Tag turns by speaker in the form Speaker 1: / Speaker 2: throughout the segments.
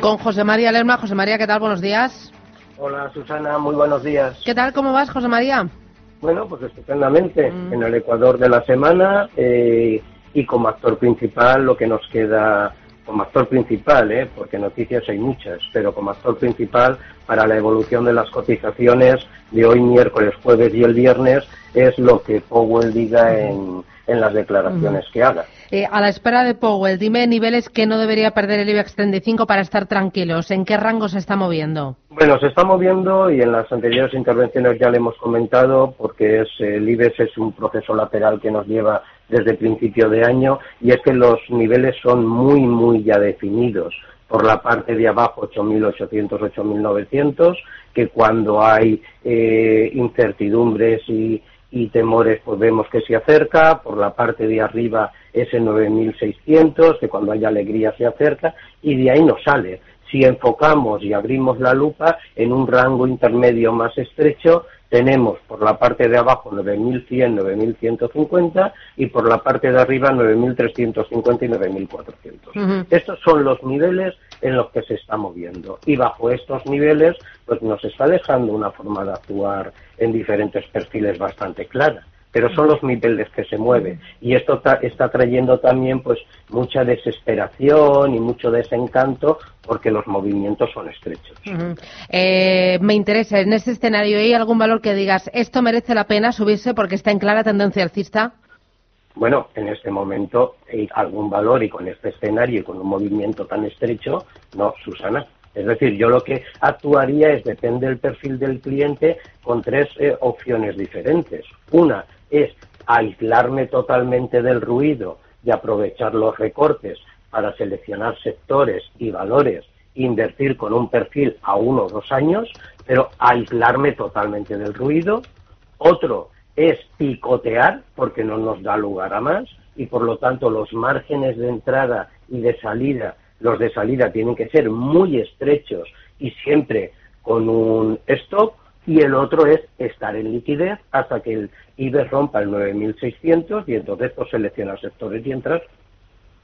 Speaker 1: Con José María Lerma. José María, ¿qué tal? Buenos días.
Speaker 2: Hola Susana, muy buenos días.
Speaker 1: ¿Qué tal? ¿Cómo vas, José María?
Speaker 2: Bueno, pues estupendamente. En el Ecuador de la semana eh, y como actor principal lo que nos queda, como actor principal, eh, porque noticias hay muchas, pero como actor principal para la evolución de las cotizaciones de hoy miércoles, jueves y el viernes es lo que Powell diga en, en las declaraciones que haga.
Speaker 1: Eh, a la espera de Powell, dime niveles que no debería perder el IBEX 35 para estar tranquilos. ¿En qué rango se está moviendo?
Speaker 2: Bueno, se está moviendo y en las anteriores intervenciones ya le hemos comentado porque es, el IBEX es un proceso lateral que nos lleva desde principio de año y es que los niveles son muy, muy ya definidos. Por la parte de abajo 8.800, 8.900, que cuando hay eh, incertidumbres y, y temores pues vemos que se acerca, por la parte de arriba ese 9600 que cuando hay alegría se acerca y de ahí nos sale. Si enfocamos y abrimos la lupa en un rango intermedio más estrecho, tenemos por la parte de abajo 9100, 9150 y por la parte de arriba 9350 y 9400. Estos son los niveles en los que se está moviendo. Y bajo estos niveles pues nos está dejando una forma de actuar en diferentes perfiles bastante clara pero son los niveles que se mueven y esto está trayendo también pues mucha desesperación y mucho desencanto porque los movimientos son estrechos.
Speaker 1: Eh, me interesa, en este escenario, ¿hay algún valor que digas, esto merece la pena subirse porque está en clara tendencia alcista?
Speaker 2: Bueno, en este momento hay algún valor y con este escenario y con un movimiento tan estrecho, no, Susana. Es decir, yo lo que actuaría es, depende del perfil del cliente, con tres eh, opciones diferentes. Una es aislarme totalmente del ruido y aprovechar los recortes para seleccionar sectores y valores, invertir con un perfil a uno o dos años, pero aislarme totalmente del ruido. Otro es picotear, porque no nos da lugar a más, y por lo tanto los márgenes de entrada y de salida, los de salida tienen que ser muy estrechos y siempre con un stop, y el otro es estar en liquidez hasta que el IBEX rompa el 9.600 y entonces pues sectores y entrar.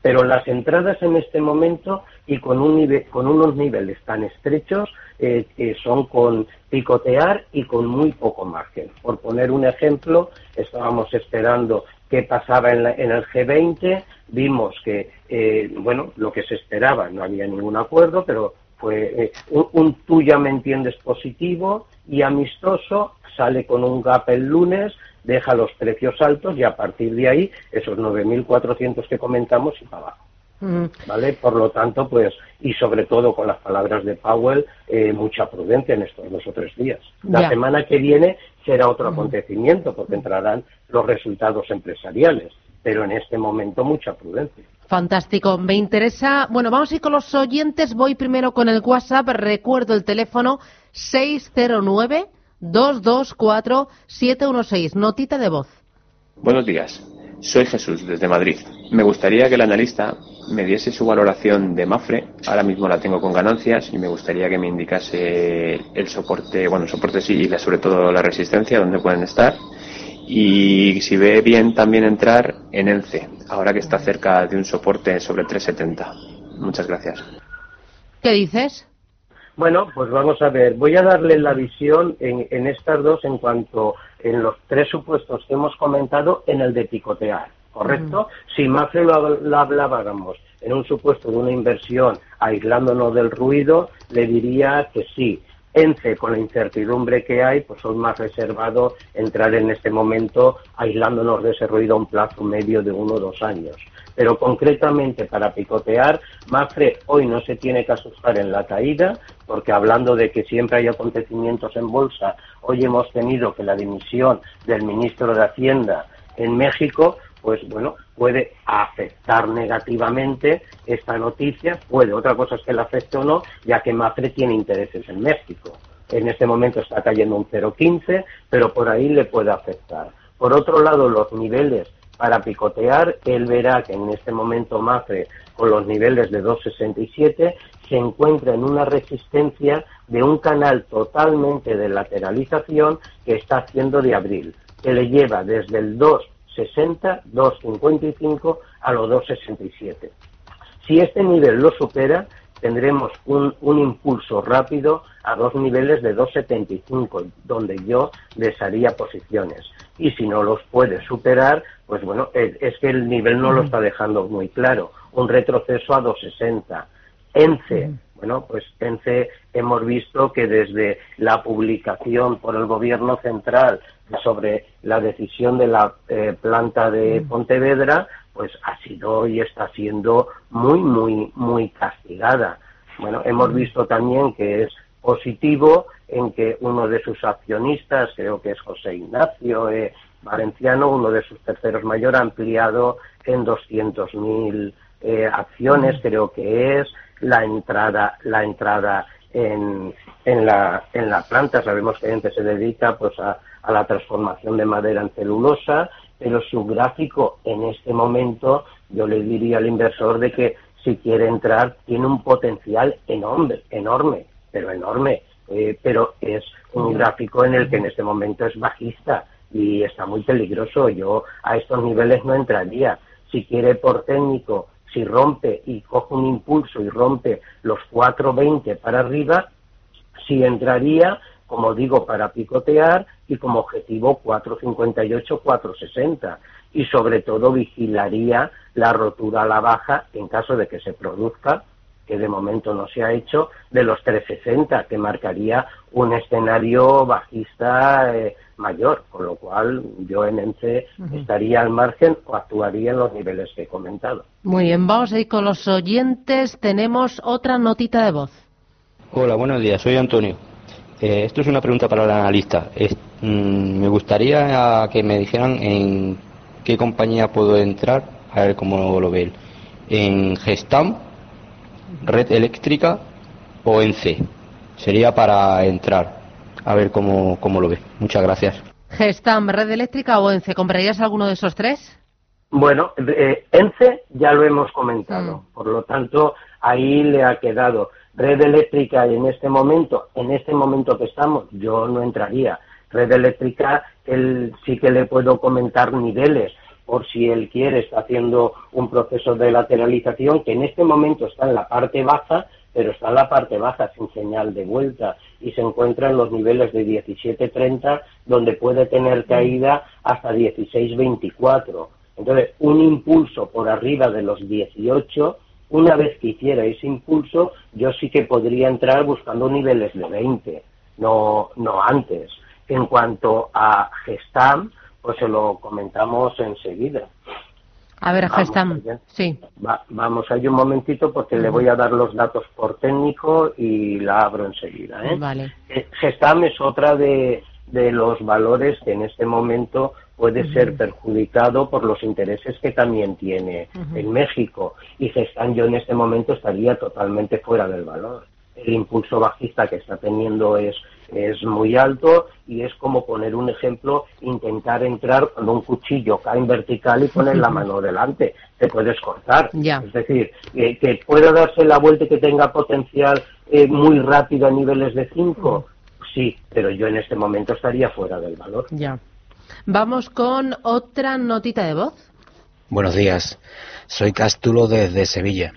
Speaker 2: Pero las entradas en este momento y con, un con unos niveles tan estrechos eh, son con picotear y con muy poco margen. Por poner un ejemplo, estábamos esperando qué pasaba en, el G20, vimos que, eh, bueno, lo que se esperaba, no había ningún acuerdo, pero fue eh, un, un, tú ya me entiendes positivo y amistoso, sale con un gap el lunes, deja los precios altos y a partir de ahí esos 9.400 que comentamos y para abajo. ¿Vale? Por lo tanto, pues, y sobre todo con las palabras de Powell, eh, mucha prudencia en estos dos o tres días. La semana que viene será otro acontecimiento porque entrarán los resultados empresariales, pero en este momento mucha prudencia.
Speaker 1: Fantástico. Me interesa. Bueno, vamos a ir con los oyentes. Voy primero con el WhatsApp. Recuerdo el teléfono 609 224 716. Notita de voz.
Speaker 3: Buenos días. Soy Jesús desde Madrid. Me gustaría que el analista me diese su valoración de Mafre. Ahora mismo la tengo con ganancias y me gustaría que me indicase el soporte, bueno, el soporte sí y sobre todo la resistencia, donde pueden estar. Y si ve bien también entrar en ENCE, ahora que está cerca de un soporte sobre 370. Muchas gracias.
Speaker 1: ¿Qué dices?
Speaker 2: Bueno, pues vamos a ver. Voy a darle la visión en, en estas dos en cuanto en los tres supuestos que hemos comentado en el de picotear, ¿correcto? Si más lo, lo hablábamos en un supuesto de una inversión aislándonos del ruido, le diría que sí. ENCE, con la incertidumbre que hay, pues son más reservado entrar en este momento aislándonos de ese ruido a un plazo medio de uno o dos años. Pero concretamente para picotear, Mafre hoy no se tiene que asustar en la caída, porque hablando de que siempre hay acontecimientos en bolsa, hoy hemos tenido que la dimisión del ministro de Hacienda en México, pues bueno, puede afectar negativamente esta noticia, puede, otra cosa es que le afecte o no, ya que Mafre tiene intereses en México. En este momento está cayendo un 0,15, pero por ahí le puede afectar. Por otro lado, los niveles para picotear, él verá que en este momento Mafre, con los niveles de 2,67, se encuentra en una resistencia de un canal totalmente de lateralización que está haciendo de abril, que le lleva desde el 2,60, 2,55 a los 2,67. Si este nivel lo supera, tendremos un, un, impulso rápido a dos niveles de 2,75, donde yo desharía posiciones. Y si no los puede superar, pues bueno, es, es que el nivel no lo está dejando muy claro. Un retroceso a 2,60. ENCE, bueno, pues ENCE hemos visto que desde la publicación por el Gobierno central sobre la decisión de la eh, planta de Pontevedra, pues ha sido y está siendo muy, muy, muy castigada. Bueno, hemos visto también que es positivo en que uno de sus accionistas, creo que es José Ignacio eh, Valenciano, uno de sus terceros mayor, ha ampliado en 200.000 eh, acciones, creo que es la entrada, la entrada en, en, la, en la planta. Sabemos que gente se dedica pues a, a la transformación de madera en celulosa, pero su gráfico en este momento, yo le diría al inversor de que si quiere entrar tiene un potencial enorme, enorme, pero enorme, eh, pero es un gráfico en el que en este momento es bajista y está muy peligroso. Yo a estos niveles no entraría. Si quiere por técnico, si rompe y coge un impulso y rompe los 4.20 para arriba, sí entraría, como digo, para picotear y como objetivo 4.58, 4.60 y sobre todo vigilaría la rotura a la baja en caso de que se produzca que de momento no se ha hecho, de los 360, que marcaría un escenario bajista eh, mayor, con lo cual yo en ENCE estaría al margen o actuaría en los niveles que he comentado.
Speaker 1: Muy bien, vamos a ir con los oyentes. Tenemos otra notita de voz.
Speaker 4: Hola, buenos días, soy Antonio. Eh, esto es una pregunta para el analista. Mm, me gustaría que me dijeran en qué compañía puedo entrar, a ver cómo lo ve En Gestam, Red Eléctrica o ENCE. Sería para entrar, a ver cómo, cómo lo ve. Muchas gracias.
Speaker 1: Gestam, Red Eléctrica o ENCE. ¿Comprarías alguno de esos tres?
Speaker 2: Bueno, eh, ENCE ya lo hemos comentado, mm. por lo tanto ahí le ha quedado. Red eléctrica y en este momento, en este momento que estamos, yo no entraría. Red eléctrica, él sí que le puedo comentar niveles, por si él quiere, está haciendo un proceso de lateralización que en este momento está en la parte baja, pero está en la parte baja sin señal de vuelta y se encuentra en los niveles de 17.30, donde puede tener caída hasta 16.24. Entonces, un impulso por arriba de los 18 una vez que hiciera ese impulso, yo sí que podría entrar buscando niveles de 20, no, no antes. En cuanto a Gestam, pues se lo comentamos enseguida.
Speaker 1: A ver, Gestam, sí.
Speaker 2: vamos ahí un momentito porque le voy a dar los datos por técnico y la abro enseguida. ¿eh?
Speaker 1: Vale.
Speaker 2: Eh, Gestam es otra de, de los valores que en este momento puede ser perjudicado por los intereses que también tiene en México. Y Gestam yo en este momento estaría totalmente fuera del valor. El impulso bajista que está teniendo es, es muy alto y es como poner un ejemplo, intentar entrar con un cuchillo cae en vertical y poner la mano delante. Te puedes cortar. Es decir, que pueda darse la vuelta y que tenga potencial eh, muy rápido a niveles de 5 sí, pero yo en este momento estaría fuera del valor.
Speaker 1: Ya. Vamos con otra notita de voz.
Speaker 5: Buenos días, soy Cástulo desde Sevilla.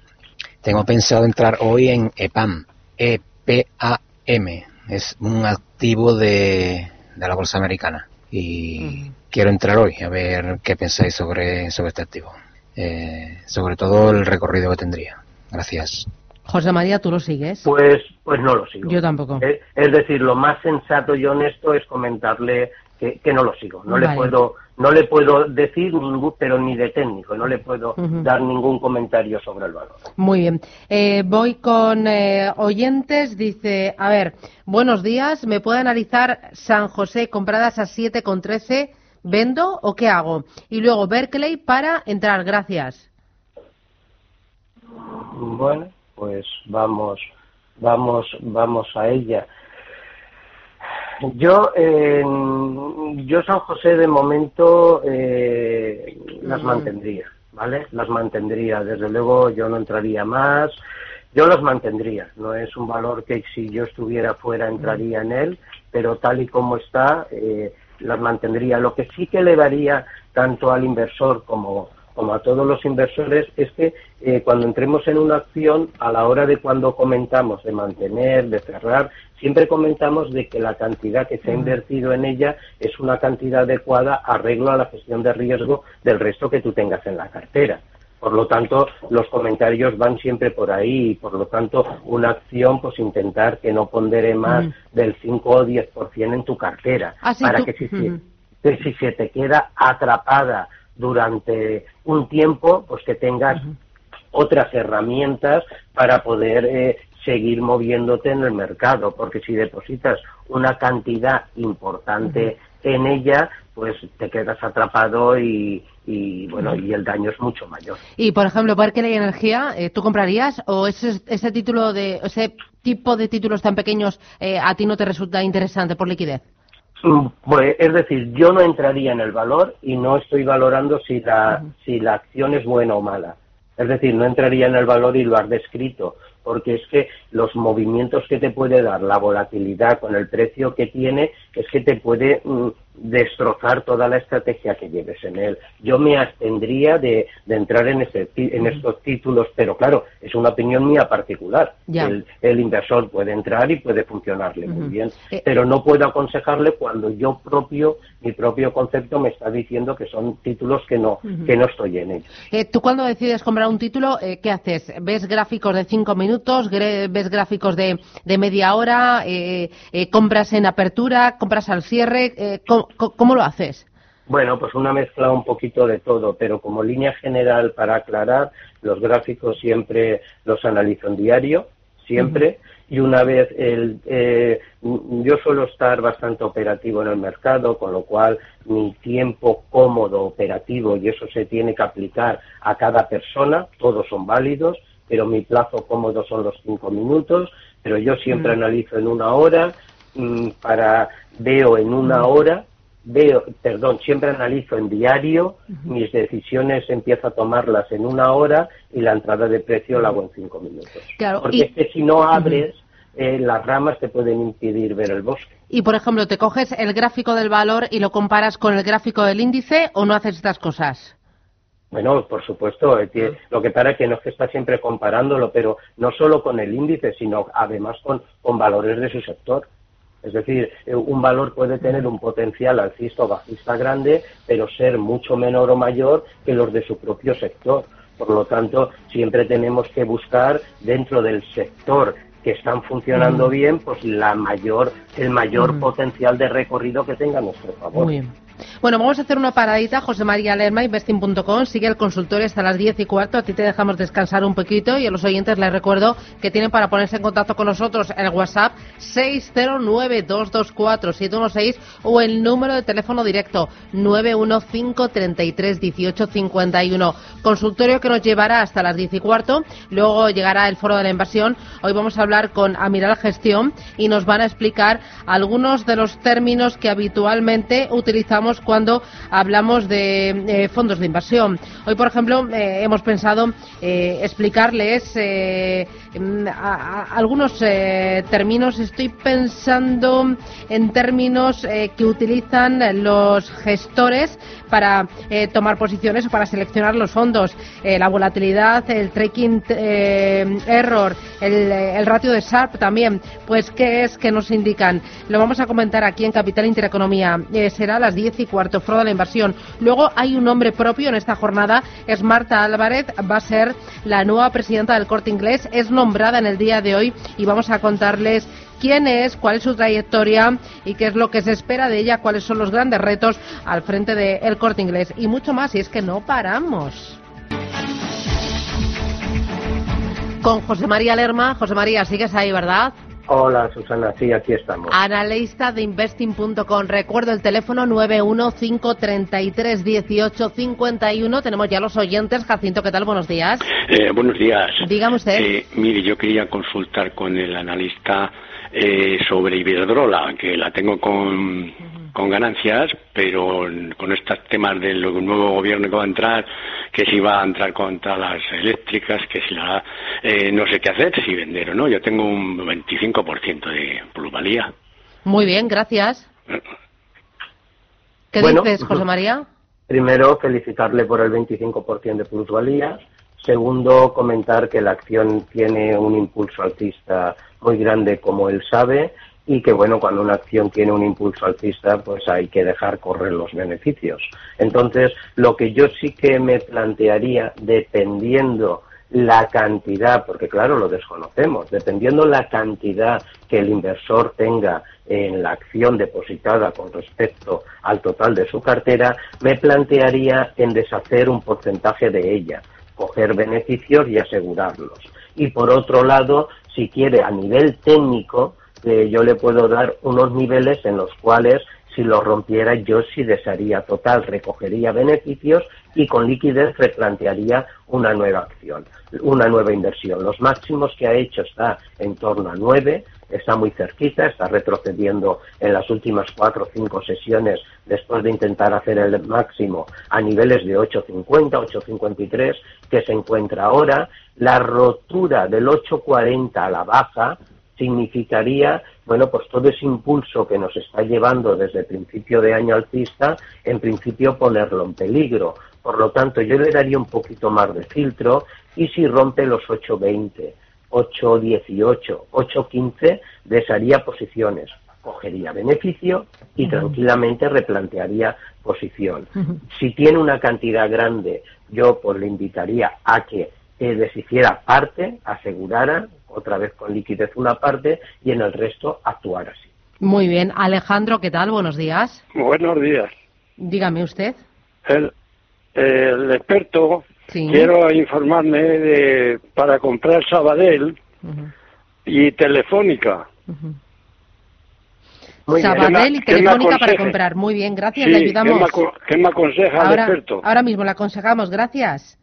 Speaker 5: Tengo pensado entrar hoy en EPAM, E-P-A-M. Es un activo de, la bolsa americana. Y quiero entrar hoy a ver qué pensáis sobre, sobre este activo. Eh, sobre todo el recorrido que tendría. Gracias.
Speaker 1: José María, ¿tú lo sigues?
Speaker 2: Pues, pues no lo sigo.
Speaker 1: Yo tampoco.
Speaker 2: Es, decir, lo más sensato y honesto es comentarle que, no lo sigo. No le puedo no le puedo decir pero ni de técnico, no le puedo dar ningún comentario sobre el valor.
Speaker 1: Muy bien. Eh, voy con eh, oyentes. Dice, a ver, buenos días. ¿Me puede analizar San José compradas a 7,13 ¿Vendo o qué hago? Y luego Berkeley para entrar. Gracias.
Speaker 2: Bueno, pues vamos, vamos, vamos a ella. Yo, yo San José de momento eh, las mantendría, ¿vale? Las mantendría. Desde luego yo no entraría más. Yo las mantendría. No es un valor que si yo estuviera fuera entraría en él, pero tal y como está, eh, las mantendría. Lo que sí que le daría tanto al inversor como como a todos los inversores, es que eh, cuando entremos en una acción, a la hora de cuando comentamos de mantener, de cerrar, siempre comentamos de que la cantidad que se ha invertido en ella es una cantidad adecuada arreglo a la gestión de riesgo del resto que tú tengas en la cartera. Por lo tanto, los comentarios van siempre por ahí y, por lo tanto, una acción, pues intentar que no pondere más del 5 o 10% en tu cartera.
Speaker 1: Ah,
Speaker 2: para que si, si se te queda atrapada durante un tiempo, pues que tengas otras herramientas para poder eh, seguir moviéndote en el mercado, porque si depositas una cantidad importante en ella, pues te quedas atrapado y, bueno y el daño es mucho mayor.
Speaker 1: Y por ejemplo, Berkeley Energía, eh, ¿tú comprarías o ese, ese título de ese tipo de títulos tan pequeños eh, a ti no te resulta interesante por liquidez?
Speaker 2: Pues, es decir, yo no entraría en el valor y no estoy valorando si la, si la acción es buena o mala. Es decir, no entraría en el valor y lo has descrito, porque es que los movimientos que te puede dar la volatilidad con el precio que tiene es que te puede mm, destrozar toda la estrategia que lleves en él. Yo me abstendría de, entrar en, en estos títulos, pero claro, es una opinión mía particular. El, inversor puede entrar y puede funcionarle muy bien, eh, pero no puedo aconsejarle cuando yo propio, mi propio concepto me está diciendo que son títulos que no, que no estoy en ellos.
Speaker 1: Eh, ¿Tú cuando decides comprar un título, eh, qué haces? ¿Ves gráficos de cinco minutos? ¿Ves gráficos de, de media hora? ¿Compras en apertura? ¿Compras al cierre? ¿Cómo lo haces?
Speaker 2: Bueno, pues una mezcla un poquito de todo, pero como línea general para aclarar, los gráficos siempre los analizo en diario, siempre, y una vez el, eh, yo suelo estar bastante operativo en el mercado, con lo cual mi tiempo cómodo operativo, y eso se tiene que aplicar a cada persona, todos son válidos, pero mi plazo cómodo son los cinco minutos, pero yo siempre analizo en una hora, mm, para veo en una hora veo, perdón, siempre analizo en diario, mis decisiones empiezo a tomarlas en una hora y la entrada de precio la hago en cinco minutos. Porque es que si no abres, eh, las ramas te pueden impedir ver el bosque.
Speaker 1: Y, por ejemplo, ¿te coges el gráfico del valor y lo comparas con el gráfico del índice o no haces estas cosas?
Speaker 2: Bueno, por supuesto, eh, lo que pasa es que no es que está siempre comparándolo, pero no solo con el índice, sino además con, con valores de su sector. Es decir, eh, un valor puede tener un potencial alcista o bajista grande, pero ser mucho menor o mayor que los de su propio sector. Por lo tanto, siempre tenemos que buscar dentro del sector que están funcionando mm. bien, pues la mayor, el mayor mm. potencial de recorrido que tenga a nuestro favor.
Speaker 1: Muy bien. Bueno, vamos a hacer una paradita. José María Lerma, investing.com. Sigue el consultorio hasta las diez y cuarto. A ti te dejamos descansar un poquito y a los oyentes les recuerdo que tienen para ponerse en contacto con nosotros el WhatsApp 609-224-716 o el número de teléfono directo 915-33-1851. Consultorio que nos llevará hasta las diez y cuarto. Luego llegará el foro de la invasión. Hoy vamos a hablar con Amiral Gestión y nos van a explicar algunos de los términos que habitualmente utilizamos cuando hablamos de eh, fondos de inversión. Hoy, por ejemplo, eh, hemos pensado eh, explicarles mm, algunos términos. Estoy pensando en términos que utilizan los gestores para tomar posiciones o para seleccionar los fondos. la volatilidad, el tracking error, el, ratio de Sharp también. Pues, ¿qué es que nos indican? Lo vamos a comentar aquí en Capital Intereconomía. será las diez y cuarto, Foro de la Inversión. Luego hay un nombre propio en esta jornada, es Marta Álvarez, va a ser la nueva presidenta del Corte Inglés, es nombrada en el día de hoy y vamos a contarles quién es, cuál es su trayectoria y qué es lo que se espera de ella, cuáles son los grandes retos al frente del Corte Inglés y mucho más, y es que no paramos. Con José María Lerma. José María, sigues ahí, ¿verdad?
Speaker 2: Hola, Susana. Sí, aquí estamos.
Speaker 1: Analista de investing.com. Recuerdo el teléfono 915331851. Tenemos ya los oyentes. Jacinto, ¿qué tal? Buenos días.
Speaker 6: Eh, buenos días.
Speaker 1: Dígame usted.
Speaker 6: Eh, mire, yo quería consultar con el analista eh, sobre Iberdrola, que la tengo con, con ganancias, pero con estos temas del nuevo gobierno que va a entrar, que si va a entrar contra las eléctricas, que si la, eh, no sé qué hacer, si vender o no. Yo tengo un 25% de plusvalía.
Speaker 1: Muy bien, gracias. ¿Qué
Speaker 2: Bueno,
Speaker 1: dices, José María?
Speaker 2: Primero, felicitarle por el 25% de plusvalía. Segundo, comentar que la acción tiene un impulso alcista muy grande, como él sabe, y que, bueno, cuando una acción tiene un impulso alcista, pues hay que dejar correr los beneficios. Entonces, lo que yo sí que me plantearía, dependiendo la cantidad, porque claro, lo desconocemos, dependiendo la cantidad que el inversor tenga en la acción depositada con respecto al total de su cartera, me plantearía en deshacer un porcentaje de ella, coger beneficios y asegurarlos. Y por otro lado, si quiere a nivel técnico, eh, yo le puedo dar unos niveles en los cuales si lo rompiera yo sí desharía total, recogería beneficios y con liquidez replantearía una nueva acción, una nueva inversión. Los máximos que ha hecho está en torno a 9, está muy cerquita, está retrocediendo en las últimas cuatro o cinco sesiones después de intentar hacer el máximo a niveles de 8.50, 8.53 que se encuentra ahora. La rotura del 8.40 a la baja significaría, bueno, pues todo ese impulso que nos está llevando desde el principio de año alcista, en principio ponerlo en peligro. Por lo tanto, yo le daría un poquito más de filtro y si rompe los 8.20, 8.18, 8.15, desharía posiciones, cogería beneficio y tranquilamente replantearía posición. Si tiene una cantidad grande, yo pues le invitaría a que eh, deshiciera parte, asegurara otra vez con liquidez una parte y en el resto actuar así.
Speaker 1: Muy bien. Alejandro, ¿qué tal? Buenos días.
Speaker 7: Buenos días.
Speaker 1: Dígame usted.
Speaker 7: El, el experto,
Speaker 1: Sí.
Speaker 7: quiero informarme de para comprar Sabadell y Telefónica.
Speaker 1: ujú.
Speaker 2: Muy bien.
Speaker 1: Sabadell y
Speaker 7: ¿Qué me
Speaker 1: Telefónica para comprar. Muy bien, gracias.
Speaker 7: Sí,
Speaker 1: le
Speaker 7: ¿qué
Speaker 1: ayudamos.
Speaker 7: me, aco- qué me aconseja el
Speaker 1: ahora,
Speaker 7: experto?
Speaker 1: ahora mismo le aconsejamos. Gracias.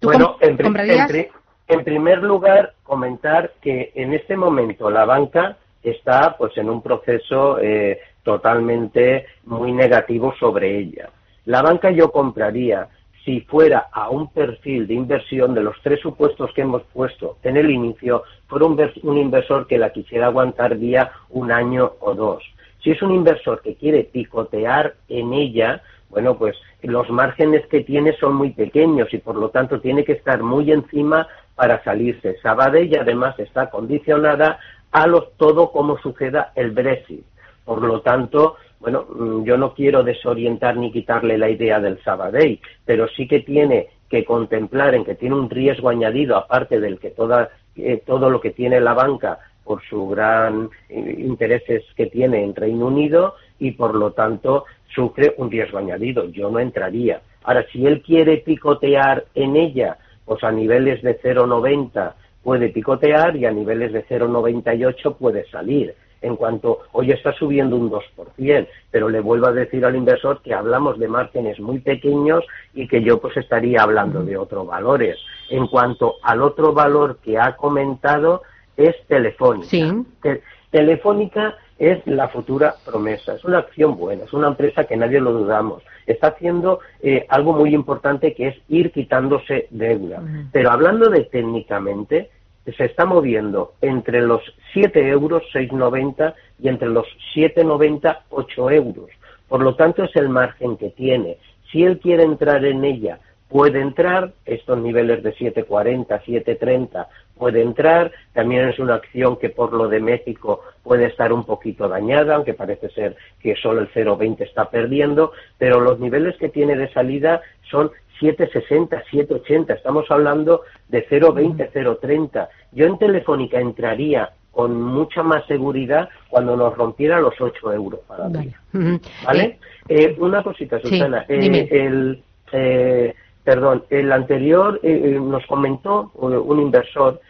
Speaker 1: ¿Tú
Speaker 2: Bueno, en, primer lugar, comentar que en este momento la banca está pues en un proceso eh, totalmente muy negativo sobre ella. La banca yo compraría si fuera a un perfil de inversión de los tres supuestos que hemos puesto en el inicio, fuera un, un inversor que la quisiera aguantar día un año o dos. Si es un inversor que quiere picotear en ella, bueno, pues los márgenes que tiene son muy pequeños y por lo tanto tiene que estar muy encima para salirse. Sabadell además está condicionada a lo, todo como suceda el Brexit. Por lo tanto, bueno, mm, yo no quiero desorientar ni quitarle la idea del Sabadell, pero sí que tiene que contemplar en que tiene un riesgo añadido, aparte del que toda, eh, todo lo que tiene la banca por su gran eh, intereses que tiene en Reino Unido y por lo tanto sufre un riesgo añadido. Yo no entraría. Ahora, si él quiere picotear en ella, pues a niveles de 0,90 puede picotear y a niveles de 0,98 puede salir. En cuanto hoy está subiendo un 2%, pero le vuelvo a decir al inversor que hablamos de márgenes muy pequeños y que yo pues estaría hablando de otros valores. En cuanto al otro valor que ha comentado es Telefónica.
Speaker 1: Sí.
Speaker 2: Te- Telefónica es la futura promesa, es una acción buena, es una empresa que nadie lo dudamos. Está haciendo eh, algo muy importante que es ir quitándose deuda. Pero hablando de técnicamente, se está moviendo entre los 7 euros, 6,90 y entre los 7,90, 8 euros. Por lo tanto, es el margen que tiene. Si él quiere entrar en ella, puede entrar, estos niveles de 7,40, 7,30 puede entrar, también es una acción que por lo de México puede estar un poquito dañada, aunque parece ser que solo el 0,20 está perdiendo, pero los niveles que tiene de salida son 7,60, 7,80, estamos hablando de 0,20, 0,30. Yo en Telefónica entraría con mucha más seguridad cuando nos rompiera los 8 euros para
Speaker 1: Vale. Ujú.
Speaker 2: ¿Vale?
Speaker 1: Eh,
Speaker 2: Eh, una cosita,
Speaker 1: sí,
Speaker 2: Susana. Eh, el, eh, perdón, el anterior eh, eh, nos comentó un inversor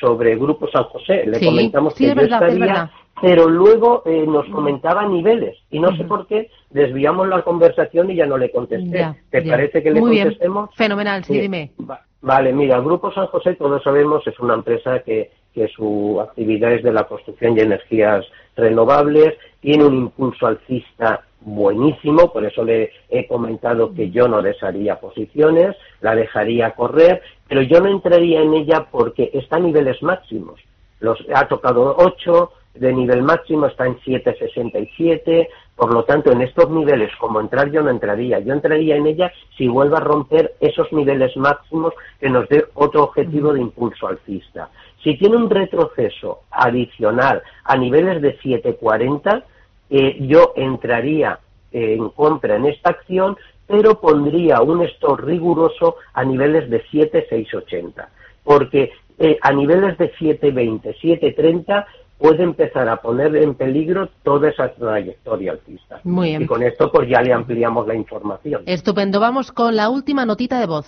Speaker 2: sobre Grupo San José. Le comentamos que yo estaría, pero luego nos comentaba niveles y no sé por qué desviamos la conversación y ya no le contesté. ¿Te parece que le contestemos?
Speaker 1: Fenomenal, sí, dime.
Speaker 2: Vale, mira, Grupo San José, todos sabemos, es una empresa que, que su actividad es de la construcción de energías renovables, tiene un impulso alcista buenísimo, por eso le he comentado que yo no desharía posiciones, la dejaría correr, pero yo no entraría en ella porque está a niveles máximos. Los, ha tocado 8, de nivel máximo está en 7,67, por lo tanto, en estos niveles, como entrar yo no entraría. Yo entraría en ella si vuelve a romper esos niveles máximos que nos dé otro objetivo de impulso alcista. Si tiene un retroceso adicional a niveles de 7,40, eh, yo entraría en compra en esta acción, pero pondría un stop riguroso a niveles de 7,680. Porque eh, a niveles de 7,20, 7,30 puede empezar a poner en peligro toda esa trayectoria alcista.
Speaker 1: Muy bien.
Speaker 2: Y con esto pues ya le ampliamos la información.
Speaker 1: Estupendo. Vamos con la última notita de voz.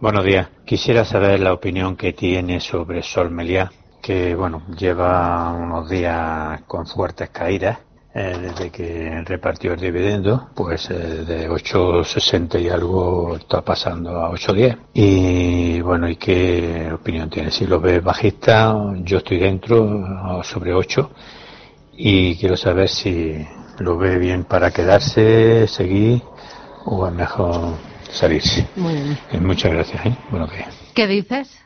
Speaker 8: Buenos días. Quisiera saber la opinión que tiene sobre Sol Meliá, que bueno, lleva unos días con fuertes caídas eh, desde que repartió el dividendo, pues eh, de 8,60 y algo está pasando a 8,10. Y bueno, ¿y qué opinión tiene? Si lo ve bajista, yo estoy dentro sobre 8 y quiero saber si lo ve bien para quedarse, seguir o es mejor salirse.
Speaker 1: Muy bien.
Speaker 8: Eh, muchas gracias. ¿eh? Bueno,
Speaker 1: ¿qué dices?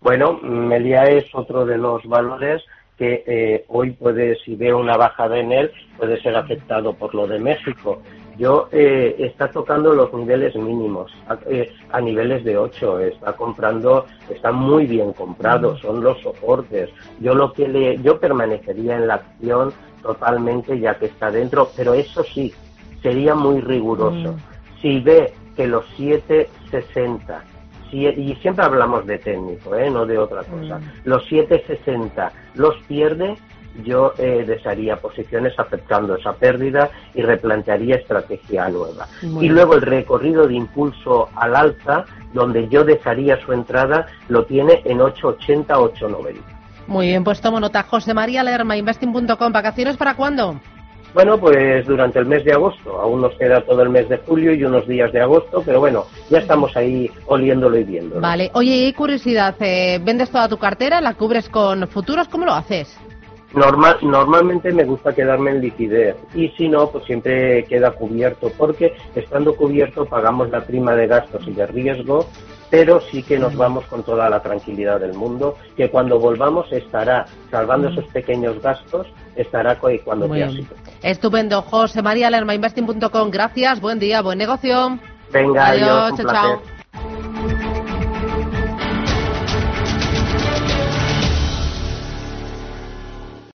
Speaker 2: Bueno, Melia es otro de los valores que eh, hoy puede, si veo una bajada en él, puede ser afectado por lo de México. Yo eh, está tocando los niveles mínimos, a, eh, niveles de 8, está comprando, está muy bien comprado, son los soportes. Yo lo que le, yo permanecería en la acción totalmente ya que está dentro, pero eso sí, sería muy riguroso. Mm. Si ve que los 760 y siempre hablamos de técnico, ¿eh? no de otra cosa. Mm. Los 760 los pierde, yo eh, desharía posiciones aceptando esa pérdida y replantearía estrategia nueva. y luego el recorrido de impulso al alza, donde yo dejaría su entrada, lo tiene en 880, 890.
Speaker 1: Muy bien, pues tomo nota. José María Lerma, investing.com. ¿Vacaciones para cuándo?
Speaker 2: Bueno, pues durante el mes de agosto. Aún nos queda todo el mes de julio y unos días de agosto, pero bueno, ya estamos ahí oliéndolo y viéndolo.
Speaker 1: Vale. Oye, y curiosidad, eh, ¿vendes toda tu cartera? ¿La cubres con futuros? ¿Cómo lo haces?
Speaker 2: Normal, normalmente me gusta quedarme en liquidez y si no, pues siempre queda cubierto porque estando cubierto pagamos la prima de gastos y de riesgo, pero sí que nos vamos con toda la tranquilidad del mundo, que cuando volvamos estará salvando esos pequeños gastos, estará cuando te.
Speaker 1: Estupendo, José María Lerma, investing.com, gracias, buen día, buen negocio.
Speaker 2: Venga, adiós, chao.